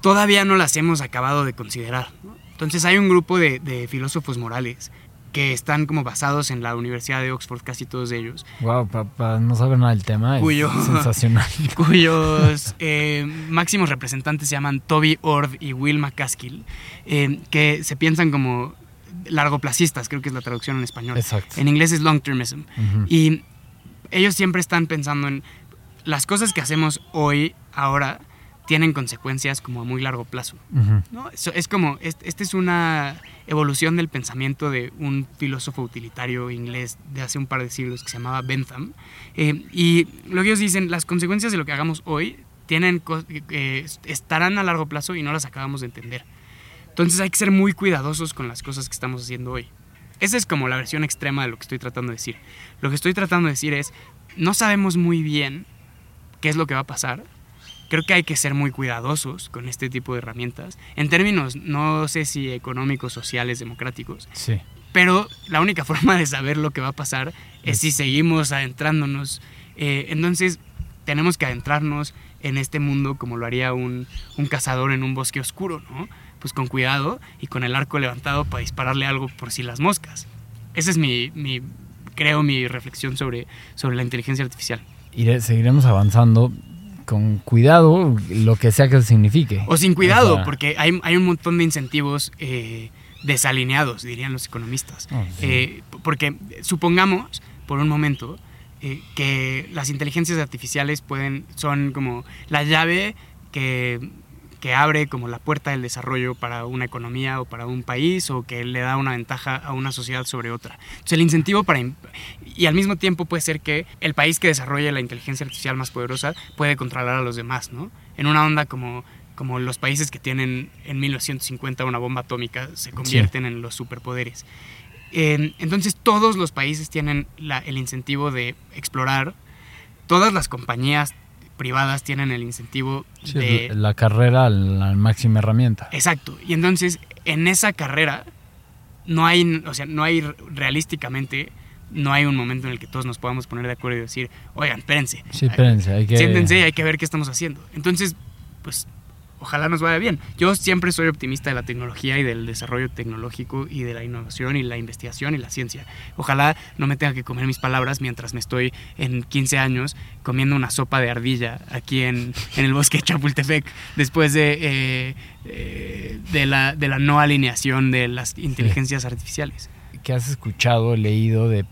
todavía no las hemos acabado de considerar. ¿no? Entonces hay un grupo de, de filósofos morales que están como basados en la Universidad de Oxford, casi todos ellos, Wow, para no saber nada del tema, Cuyo- es sensacional. cuyos eh, máximos representantes se llaman Toby Ord y Will McCaskill, eh, que se piensan como largoplacistas, creo que es la traducción en español. Exacto. En inglés es long termism. Ujú. Y ellos siempre están pensando en las cosas que hacemos hoy, ahora, tienen consecuencias como a muy largo plazo. Ujú. ¿no? Eso es como, es- esta es una evolución del pensamiento de un filósofo utilitario inglés de hace un par de siglos que se llamaba Bentham. Eh, y lo que ellos dicen, las consecuencias de lo que hagamos hoy tienen, co- eh, estarán a largo plazo y no las acabamos de entender. Entonces hay que ser muy cuidadosos con las cosas que estamos haciendo hoy. Esa es como la versión extrema de lo que estoy tratando de decir. Lo que estoy tratando de decir es, no sabemos muy bien qué es lo que va a pasar. Creo que hay que ser muy cuidadosos con este tipo de herramientas, en términos, no sé si económicos, sociales, democráticos, Sí. pero la única forma de saber lo que va a pasar es si seguimos adentrándonos. Eh, entonces, tenemos que adentrarnos en este mundo como lo haría un, un cazador en un bosque oscuro, ¿no? Pues con cuidado y con el arco levantado para dispararle algo por si las moscas. Esa es mi, mi creo, mi reflexión sobre, sobre la inteligencia artificial. Iré- seguiremos avanzando con cuidado, lo que sea que signifique. O sin cuidado, O sea, porque hay, hay un montón de incentivos eh, desalineados, dirían los economistas. Oh, sí. Eh, porque supongamos, por un momento, eh, que las inteligencias artificiales pueden, son como la llave que, que abre como la puerta del desarrollo para una economía o para un país o que le da una ventaja a una sociedad sobre otra. Entonces el incentivo para... Y al mismo tiempo puede ser que el país que desarrolle la inteligencia artificial más poderosa puede controlar a los demás, ¿no? En una onda como, como los países que tienen en 1950 una bomba atómica se convierten en los superpoderes. Eh, entonces todos los países tienen la- el incentivo de explorar, todas las compañías privadas tienen el incentivo Sí, de... la carrera, la máxima herramienta. Exacto. Y entonces en esa carrera no hay, o sea, no hay realísticamente, no hay un momento en el que todos nos podamos poner de acuerdo y decir, oigan, espérense, Sí, espérense, hay que... siéntense y hay que ver qué estamos haciendo. Entonces, pues ojalá nos vaya bien. Yo siempre soy optimista de la tecnología y del desarrollo tecnológico y de la innovación y la investigación y la ciencia. Ojalá no me tenga que comer mis palabras mientras me estoy en 15 años comiendo una sopa de ardilla aquí en, en el bosque de Chapultepec después de, eh, eh, de, la, de la no alineación de las inteligencias artificiales. ¿Qué has escuchado, leído de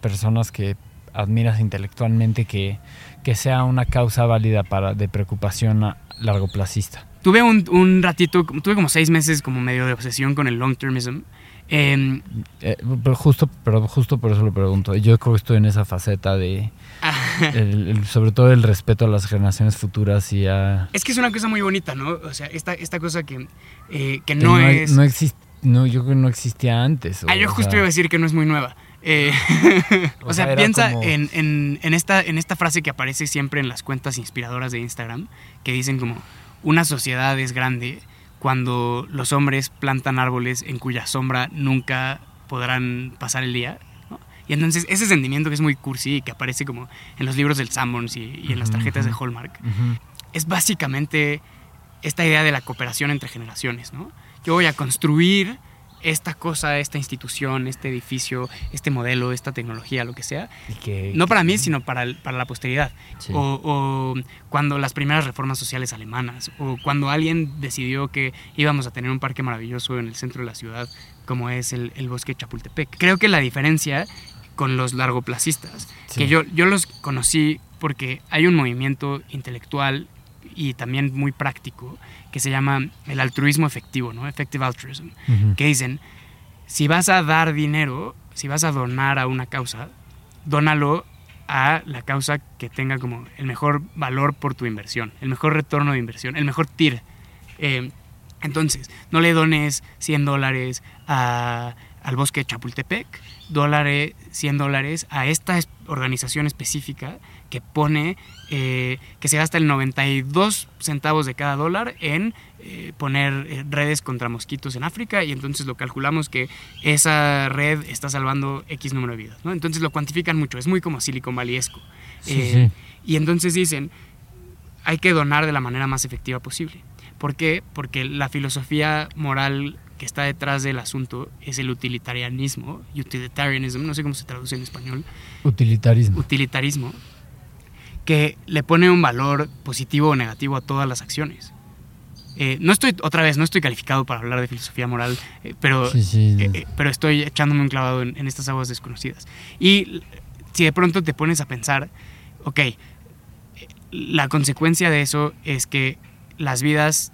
personas que admiras intelectualmente que, que sea una causa válida para, de preocupación a largo plazista? Tuve un, un ratito, tuve como seis meses como medio de obsesión con el long termism. Em, Eh, pero justo, pero justo por eso lo pregunto. Yo creo que estoy en esa faceta de, el- el- sobre todo el respeto a las generaciones futuras y a es que es una cosa muy bonita, ¿no? O sea, esta, esta cosa que, eh, que que no, es... no exist- no, yo creo que no existía antes. o- Ah, yo justo sea, iba a decir que no es muy nueva. Eh, o, O sea, piensa como- en, en- en esta, en esta frase que aparece siempre en las cuentas inspiradoras de Instagram, que dicen como, una sociedad es grande cuando los hombres plantan árboles en cuya sombra nunca podrán pasar el día. ¿no? Y entonces ese sentimiento que es muy cursi y que aparece como en los libros del Sanborns y, y en las tarjetas de. Hallmark, es básicamente esta idea de la cooperación entre generaciones, ¿no? Yo voy a construir esta cosa, esta institución, este edificio, este modelo, esta tecnología, lo que sea, que- no para mí, sino para, el- para la posteridad. Sí. O, o cuando las primeras reformas sociales alemanas, o cuando alguien decidió que íbamos a tener un parque maravilloso en el centro de la ciudad, como es el, el bosque de Chapultepec. Creo que la diferencia con los largoplacistas, Sí. que yo, yo los conocí porque hay un movimiento intelectual y también muy práctico que se llama el altruismo efectivo, ¿no? Effective altruism que dicen, si vas a dar dinero, si vas a donar a una causa, dónalo a la causa que tenga como el mejor valor por tu inversión, el mejor retorno de inversión, el mejor TIR. Eh, entonces, no le dones 100 dólares a- al bosque de Chapultepec, dólares, 100 dólares a esta es- organización específica que pone eh, que se gasta el 92 centavos de cada dólar en eh, poner eh, redes contra mosquitos en África y entonces lo calculamos que esa red está salvando X número de vidas. ¿no? Entonces lo cuantifican mucho, es muy como Silicon Valleyesco. Sí, Eh, sí. Y entonces dicen, hay que donar de la manera más efectiva posible. ¿Por qué? Porque la filosofía moral que está detrás del asunto es el utilitarianismo, utilitarianism, no sé cómo se traduce en español, Utilitarismo. utilitarismo, que le pone un valor positivo o negativo a todas las acciones. Eh, no estoy, otra vez, no estoy calificado para hablar de filosofía moral, eh, pero, Sí, sí. eh, eh, pero estoy echándome un clavado en, en estas aguas desconocidas. Y si de pronto te pones a pensar, ok, la consecuencia de eso es que las vidas,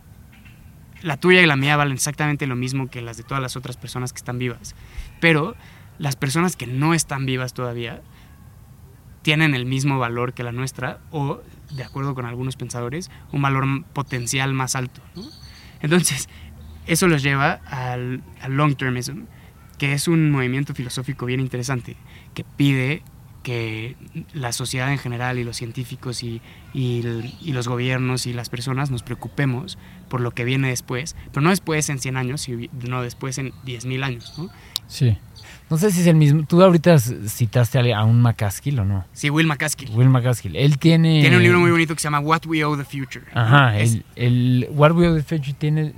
la tuya y la mía valen exactamente lo mismo que las de todas las otras personas que están vivas. Pero las personas que no están vivas todavía tienen el mismo valor que la nuestra o, de acuerdo con algunos pensadores, un valor potencial más alto. Entonces, eso los lleva al, al long termism, que es un movimiento filosófico bien interesante, que pide que la sociedad en general y los científicos y, y y los gobiernos y las personas nos preocupemos por lo que viene después, pero no después en 100 años, sino después en 10.000 años. ¿no? Sí. No sé si es el mismo. Tú ahorita citaste a a un McCaskill o no. Sí, Will McCaskill. Will McCaskill. Él tiene. Tiene un libro muy bonito que se llama What We Owe the Future. Ajá. Es- El, el What We Owe the Future tiene.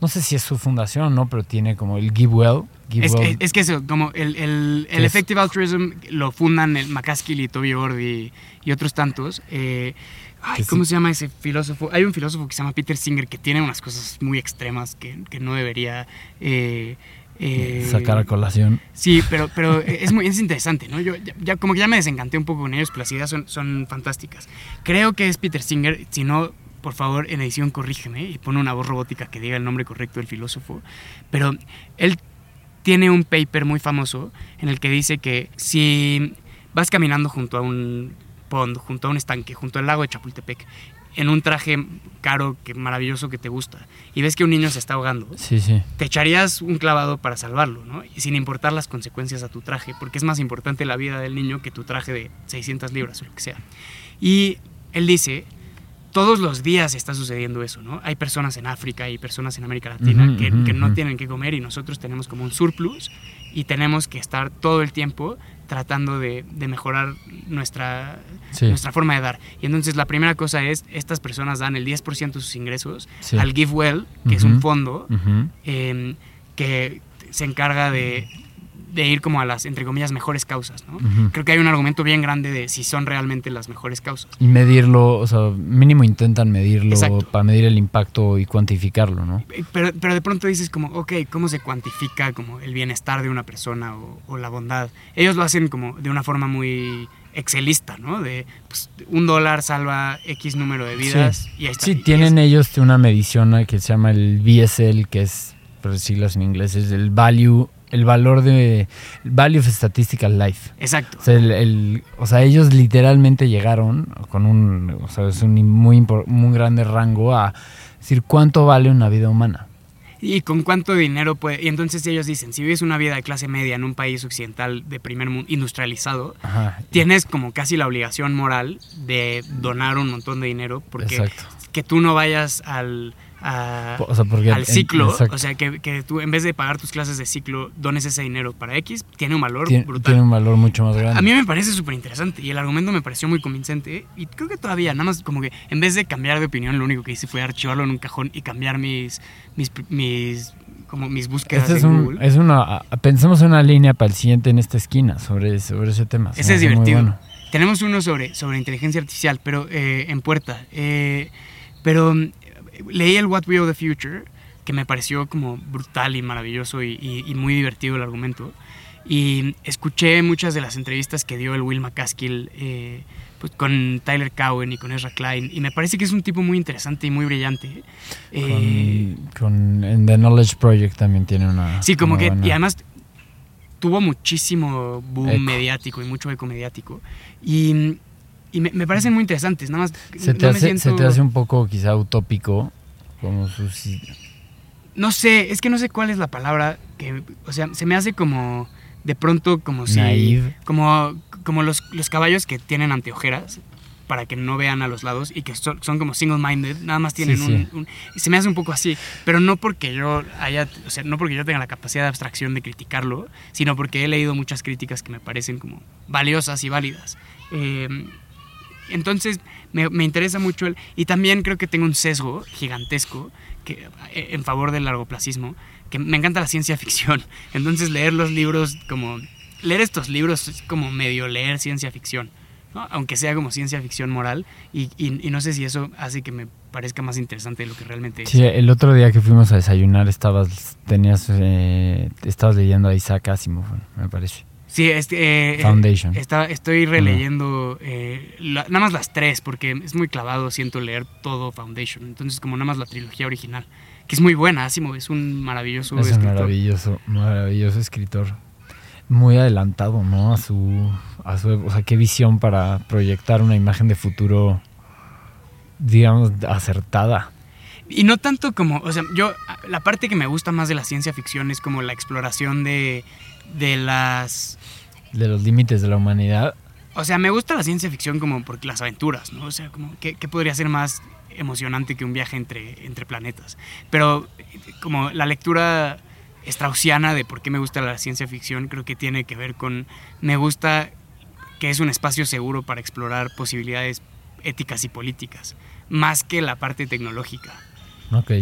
No sé si es su fundación o no, pero tiene como el Give Well. Give Es, Well. es- es que eso, como el, el, el Effective Altruism lo fundan el McCaskill y Toby Ord y, y otros tantos. Eh, ay, sí. ¿Cómo se llama ese filósofo? Hay un filósofo que se llama Peter Singer que tiene unas cosas muy extremas que, que no debería... eh, eh, sacar a colación. Sí, pero, pero es muy es interesante, ¿no? Yo ya, ya como que ya me desencanté un poco con ellos, pero las ideas son, son fantásticas. Creo que es Peter Singer, si no, por favor, en edición corrígeme y pone una voz robótica que diga el nombre correcto del filósofo. Pero él tiene un paper muy famoso en el que dice que si vas caminando junto a un pond, junto a un estanque, junto al lago de Chapultepec, en un traje caro, que maravilloso que te gusta, y ves que un niño se está ahogando, Sí, sí. te echarías un clavado para salvarlo, ¿no? Y sin importar las consecuencias a tu traje, porque es más importante la vida del niño que tu traje de 600 libras o lo que sea. Y él dice, todos los días está sucediendo eso, ¿no? Hay personas en África y personas en América Latina que, no tienen que comer y nosotros tenemos como un surplus y tenemos que estar todo el tiempo tratando de, de mejorar nuestra, Sí. nuestra forma de dar. Y entonces la primera cosa es, estas personas dan el 10% de sus ingresos Sí. al GiveWell, que es un fondo eh, que se encarga de, de ir como a las, entre comillas, mejores causas. ¿no? Creo que hay un argumento bien grande de si son realmente las mejores causas. Y medirlo, o sea, mínimo intentan medirlo Exacto. para medir el impacto y cuantificarlo, ¿no? Eh, Pero, pero de pronto dices como, ok, ¿cómo se cuantifica como el bienestar de una persona o, o la bondad? Ellos lo hacen como de una forma muy excelista, ¿no? De pues, un dólar salva X número de vidas y ahí está. Sí, tienen es- ellos una medición que se llama el BSL, que es, por siglas en inglés, es el value, el valor de Value of Statistical Life. Exacto. O sea, el- el- o sea, ellos literalmente llegaron con un, o sea, es un muy, muy grande rango a decir cuánto vale una vida humana. ¿Y con cuánto dinero puede? Y entonces ellos dicen, si vives una vida de clase media en un país occidental de primer mundo industrializado, Ajá. tienes como casi la obligación moral de donar un montón de dinero porque Exacto. que tú no vayas al, a- O sea, porque al ciclo, o sea, que, que tú en vez de pagar tus clases de ciclo dones ese dinero para X, tiene un valor Tien- brutal. tiene un valor mucho más grande. A mí me parece súper interesante y el argumento me pareció muy convincente y creo que todavía, nada más como que en vez de cambiar de opinión, lo único que hice fue archivarlo en un cajón y cambiar mis, mis, mis, como mis búsquedas Este es, en un, Google. es una. Pensemos en una línea para el siguiente en esta esquina sobre, sobre ese tema. Se Ese es divertido. bueno. Tenemos uno sobre, sobre inteligencia artificial, pero eh, en puerta. Eh, pero leí el What We Owe the Future, que me pareció como brutal y maravilloso y, y- y muy divertido el argumento. Y escuché muchas de las entrevistas que dio el Will McCaskill eh, pues, con Tyler Cowen y con Ezra Klein. Y me parece que es un tipo muy interesante y muy brillante. Eh, Con, con- en The Knowledge Project también tiene una. Sí, como una que, buena- y además tuvo muchísimo boom Eco. mediático y mucho eco mediático. Y, y me, me parecen muy interesantes, nada más. se, te no hace, se siento- te hace un poco quizá utópico. Como sus. No sé, es que no sé cuál es la palabra que, o sea, se me hace como, de pronto como si... Naive. Como, como los, los caballos que tienen anteojeras para que no vean a los lados y que son, son como single-minded, nada más tienen Sí, un, sí. un- Se me hace un poco así, pero no porque yo haya, o sea, no porque yo tenga la capacidad de abstracción de criticarlo, sino porque he leído muchas críticas que me parecen como valiosas y válidas. Eh, entonces me, me interesa mucho el... Y también creo que tengo un sesgo gigantesco eh, en favor del largoplacismo, que me encanta la ciencia ficción. Entonces leer los libros como... Leer estos libros es como medio leer ciencia ficción, ¿no? aunque sea como ciencia ficción moral, y, y- y no sé si eso hace que me parezca más interesante de lo que realmente es. Sí, el otro día que fuimos a desayunar estabas. Tenías. eh, estabas leyendo a Isaac Asimov, me parece. Sí, este, eh, Foundation. está- estoy releyendo eh, la- nada más las tres, porque es muy clavado, siento leer todo Foundation. Entonces, como nada más la trilogía original, que es muy buena. Asimov es un maravilloso Es un escritor. maravilloso, maravilloso escritor. Muy adelantado, ¿no? A su, a su, o sea, qué visión para proyectar una imagen de futuro, digamos, acertada. Y no tanto como, o sea, yo, la parte que me gusta más de la ciencia ficción es como la exploración de, de las... De los límites de la humanidad. O sea, me gusta la ciencia ficción como por las aventuras, ¿no? O sea, como, ¿qué, qué podría ser más emocionante que un viaje entre, entre planetas? Pero como la lectura straussiana de por qué me gusta la ciencia ficción, creo que tiene que ver con, me gusta que es un espacio seguro para explorar posibilidades éticas y políticas, más que la parte tecnológica. Ok.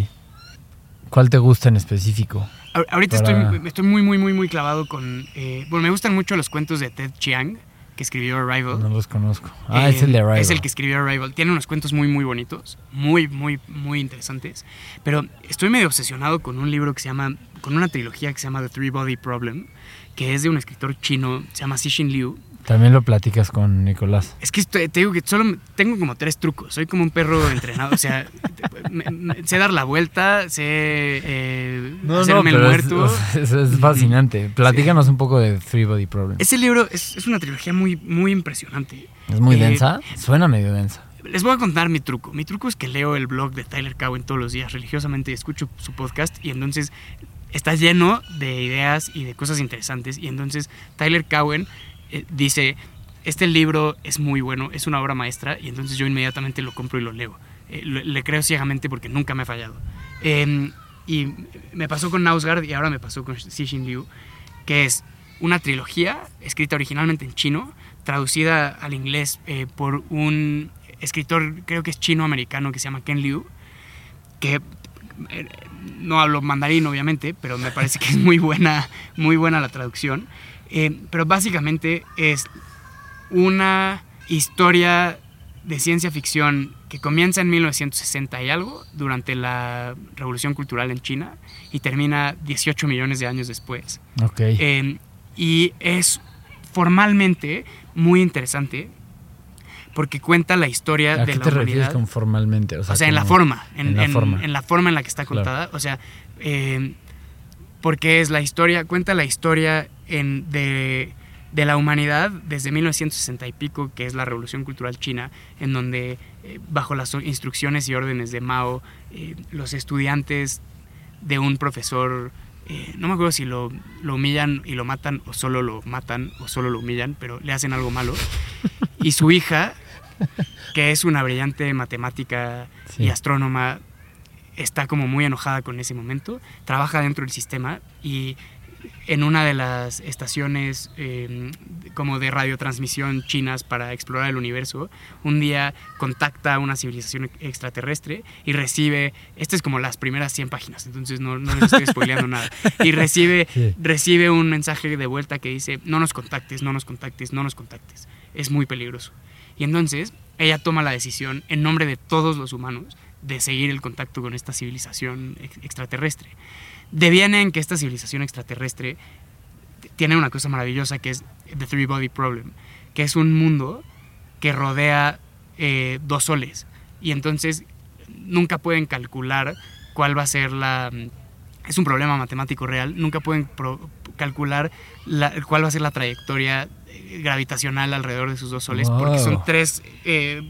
¿Cuál te gusta en específico? Ahor- Ahorita Para- estoy, estoy muy, muy, muy, muy clavado con... eh, bueno, me gustan mucho los cuentos de Ted Chiang, que escribió Arrival. No los conozco. Ah, Eh, es el de Arrival. Es el que escribió Arrival. Tiene unos cuentos muy, muy bonitos, muy, muy, muy interesantes. Pero estoy medio obsesionado con un libro que se llama, con una trilogía que se llama The Three Body Problem, que es de un escritor chino, se llama Cixin Liu. También lo platicas con Nicolás. Es que te digo que solo tengo como tres trucos. Soy como un perro entrenado. O sea, me- me- sé dar la vuelta, sé eh, hacerme el es- muerto. es, es fascinante. Platícanos un poco de Three Body Problem. Es, Ese libro es, es una trilogía muy, muy impresionante. muy eh, densa. Suena medio densa. Les voy a contar mi truco. Mi truco es que leo el blog de Tyler Cowen todos los días religiosamente, escucho su podcast y entonces está lleno de ideas y de cosas interesantes. Y entonces Tyler Cowen eh, dice, este libro es muy bueno, es una obra maestra y entonces yo inmediatamente lo compro y lo leo. Eh, le creo ciegamente porque nunca me ha fallado. Eh, y me pasó con Nausgard y ahora me pasó con Cixin Liu. que es una trilogía escrita originalmente en chino, traducida al inglés eh, por un escritor, creo que es chino-americano, que se llama Ken Liu, que eh, no hablo mandarín obviamente, pero me parece que es muy buena, muy buena la traducción. Eh, pero básicamente es una historia de ciencia ficción que comienza en 1960 y algo, durante la Revolución Cultural en China, y termina 18 millones de años después. Ok. Eh, y es formalmente muy interesante porque cuenta la historia ¿A de qué la te refieres humanidad. con formalmente? O sea, en la forma, en, en la en- forma. en la forma en la que está Claro. contada. O sea, eh, porque es la historia, cuenta la historia en, de, de la humanidad desde 1960 y pico, que es la Revolución Cultural China, en donde eh, bajo las instrucciones y órdenes de Mao, eh, los estudiantes de un profesor, eh, no me acuerdo si lo, lo humillan y lo matan, o solo lo matan, o solo lo humillan, pero le hacen algo malo. Y su hija, que es una brillante matemática Sí. y astrónoma, está como muy enojada con ese momento, trabaja dentro del sistema y en una de las estaciones eh, como de radiotransmisión chinas para explorar el universo, un día contacta a una civilización extraterrestre y recibe, esta es como las primeras 100 páginas, entonces no, no les estoy spoileando nada, y recibe, Sí. recibe un mensaje de vuelta que dice, no nos contactes, no nos contactes, no nos contactes, es muy peligroso. Y entonces ella toma la decisión en nombre de todos los humanos de seguir el contacto con esta civilización ex- extraterrestre. Deviene en que esta civilización extraterrestre tiene una cosa maravillosa que es The Three Body Problem, que es un mundo que rodea eh, dos soles. Y entonces nunca pueden calcular cuál va a ser la... Es un problema matemático real, nunca pueden calcular la- cuál va a ser la trayectoria gravitacional alrededor de sus dos soles, porque son tres, eh,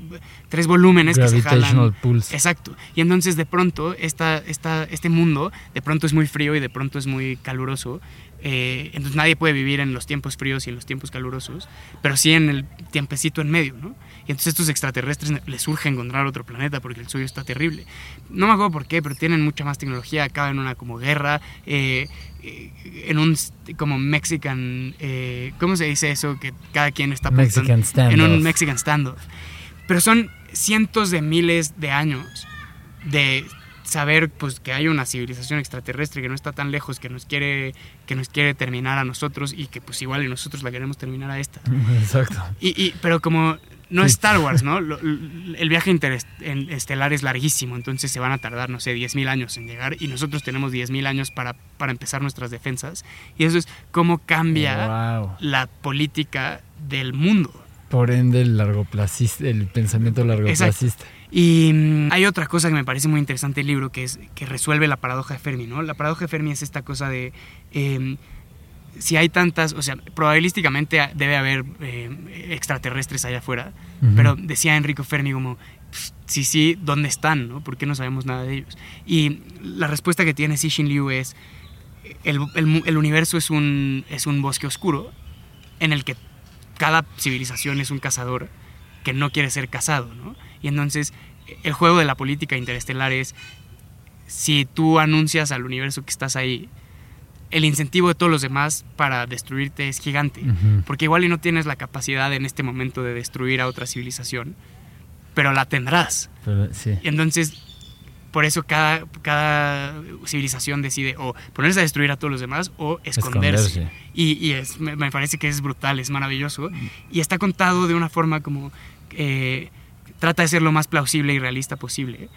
tres volúmenes que se jalan. pulse. Exacto. Y entonces de pronto esta, esta, este mundo de pronto es muy frío y de pronto es muy caluroso. eh, entonces nadie puede vivir en los tiempos fríos y en los tiempos calurosos, pero sí en el tiempecito en medio, ¿no? Y entonces estos extraterrestres les surge encontrar otro planeta porque el suyo está terrible. No me acuerdo por qué, pero tienen mucha más tecnología, acaba en una como guerra, eh, eh, en un como Mexican, eh, ¿cómo se dice eso? Que cada quien está Mexican standoff. en un Mexican standoff. Pero son cientos de miles de años de saber pues que hay una civilización extraterrestre que no está tan lejos que nos quiere que nos quiere terminar a nosotros y que pues igual y nosotros la queremos terminar a esta Exacto. y, y- pero como no es. Star Wars no el viaje interestelar es larguísimo entonces se van a tardar no sé 10.000 años en llegar y nosotros tenemos 10.000 años para para empezar nuestras defensas y eso es cómo cambia Wow. la política del mundo Por ende, el largoplacista, el pensamiento largoplacista. Y mm, hay otra cosa que me parece muy interesante el libro, que es que resuelve la paradoja de Fermi, ¿no? La paradoja de Fermi es esta cosa de eh, si hay tantas, o sea, probabilísticamente debe haber eh, extraterrestres allá afuera, pero decía Enrico Fermi como, "Pff, sí, sí, ¿dónde están? ¿no? ¿Por qué no sabemos nada de ellos? Y la respuesta que tiene Cixin Liu es, el, el el universo es un, es un bosque oscuro en el que cada civilización es un cazador que no quiere ser cazado, ¿no? Y entonces el juego de la política interestelar es, si tú anuncias al universo que estás ahí, el incentivo de todos los demás para destruirte es gigante. Porque igual y no tienes la capacidad en este momento de destruir a otra civilización, pero la tendrás. Pero, sí. Y entonces, por eso cada, cada civilización decide o ponerse a destruir a todos los demás o esconderse. Esconderse. Y, y es, me, me parece que es brutal, es maravilloso. Y está contado de una forma como eh, trata de ser lo más plausible y realista posible.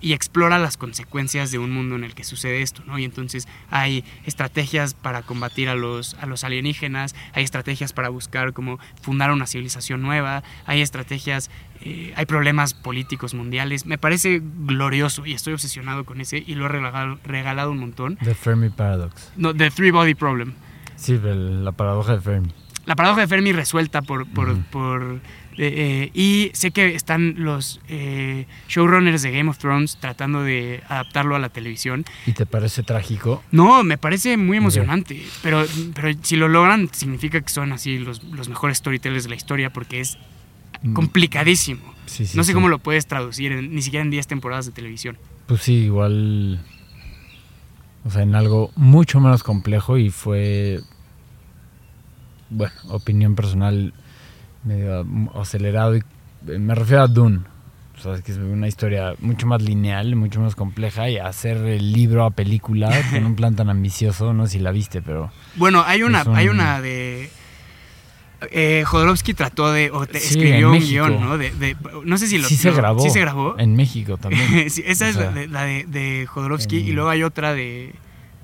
Y explora las consecuencias de un mundo en el que sucede esto, ¿no? Y entonces hay estrategias para combatir a los, a los alienígenas, hay estrategias para buscar como fundar una civilización nueva, hay estrategias, eh, hay problemas políticos mundiales. Me parece glorioso y estoy obsesionado con ese y lo he regalado, regalado un montón. The Fermi Paradox. No, The Three Body Problem. Sí, la paradoja de Fermi. La paradoja de Fermi resuelta por... por, por eh, eh, y sé que están los eh, showrunners de Game of Thrones tratando de adaptarlo a la televisión. ¿Y te parece trágico? No, me parece muy emocionante, pero, pero si lo logran significa que son así los, los mejores storytellers de la historia porque es Mm, complicadísimo. Sí, sí, no sé sí. cómo lo puedes traducir, en- ni siquiera en 10 temporadas de televisión. Pues sí, igual. O sea, en algo mucho menos complejo y fue bueno, opinión personal medio acelerado y me refiero a Dune. O sea, que es una historia mucho más lineal, mucho más compleja y hacer el libro a película con un plan tan ambicioso, no sé si la viste, pero... Bueno, hay una, Es un- hay una de... Eh, Jodorowsky trató de... O te- escribió un guion, ¿no? De, de- no sé si lo... sí se lo- grabó. Sí se grabó. En México también. Sí, esa O es sea, la de, la de, de Jodorowsky en- y luego hay otra de,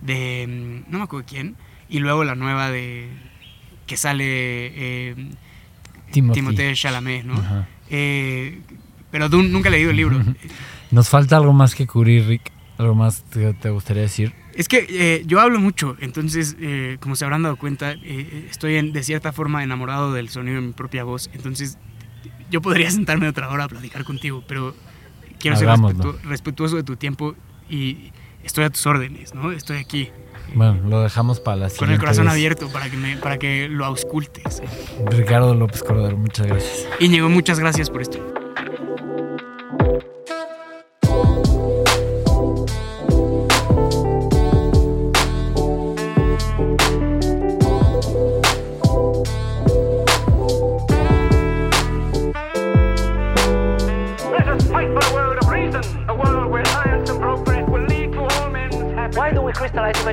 de... mm, No me acuerdo quién. Y luego la nueva de... Que sale eh. Timothée Chalamet, ¿no? Ajá. Eh, pero Dune, nunca he leído el libro. Nos falta algo más que cubrir, Rick. Algo más que te gustaría decir. Es que eh, yo hablo mucho, entonces, eh, como se habrán dado cuenta, eh, estoy en- de cierta forma enamorado del sonido de mi propia voz. Entonces, yo podría sentarme otra hora a platicar contigo, pero quiero ser respetu- respetuoso de tu tiempo y estoy a tus órdenes, ¿no? Estoy aquí Bueno, lo dejamos para la con siguiente el corazón vez. abierto para que, me, para que lo auscultes. Ricardo López Cordero, muchas gracias. Íñigo, muchas gracias por esto.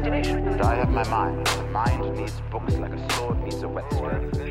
Imagination? I have my mind. The mind needs books like a sword needs a whetstone.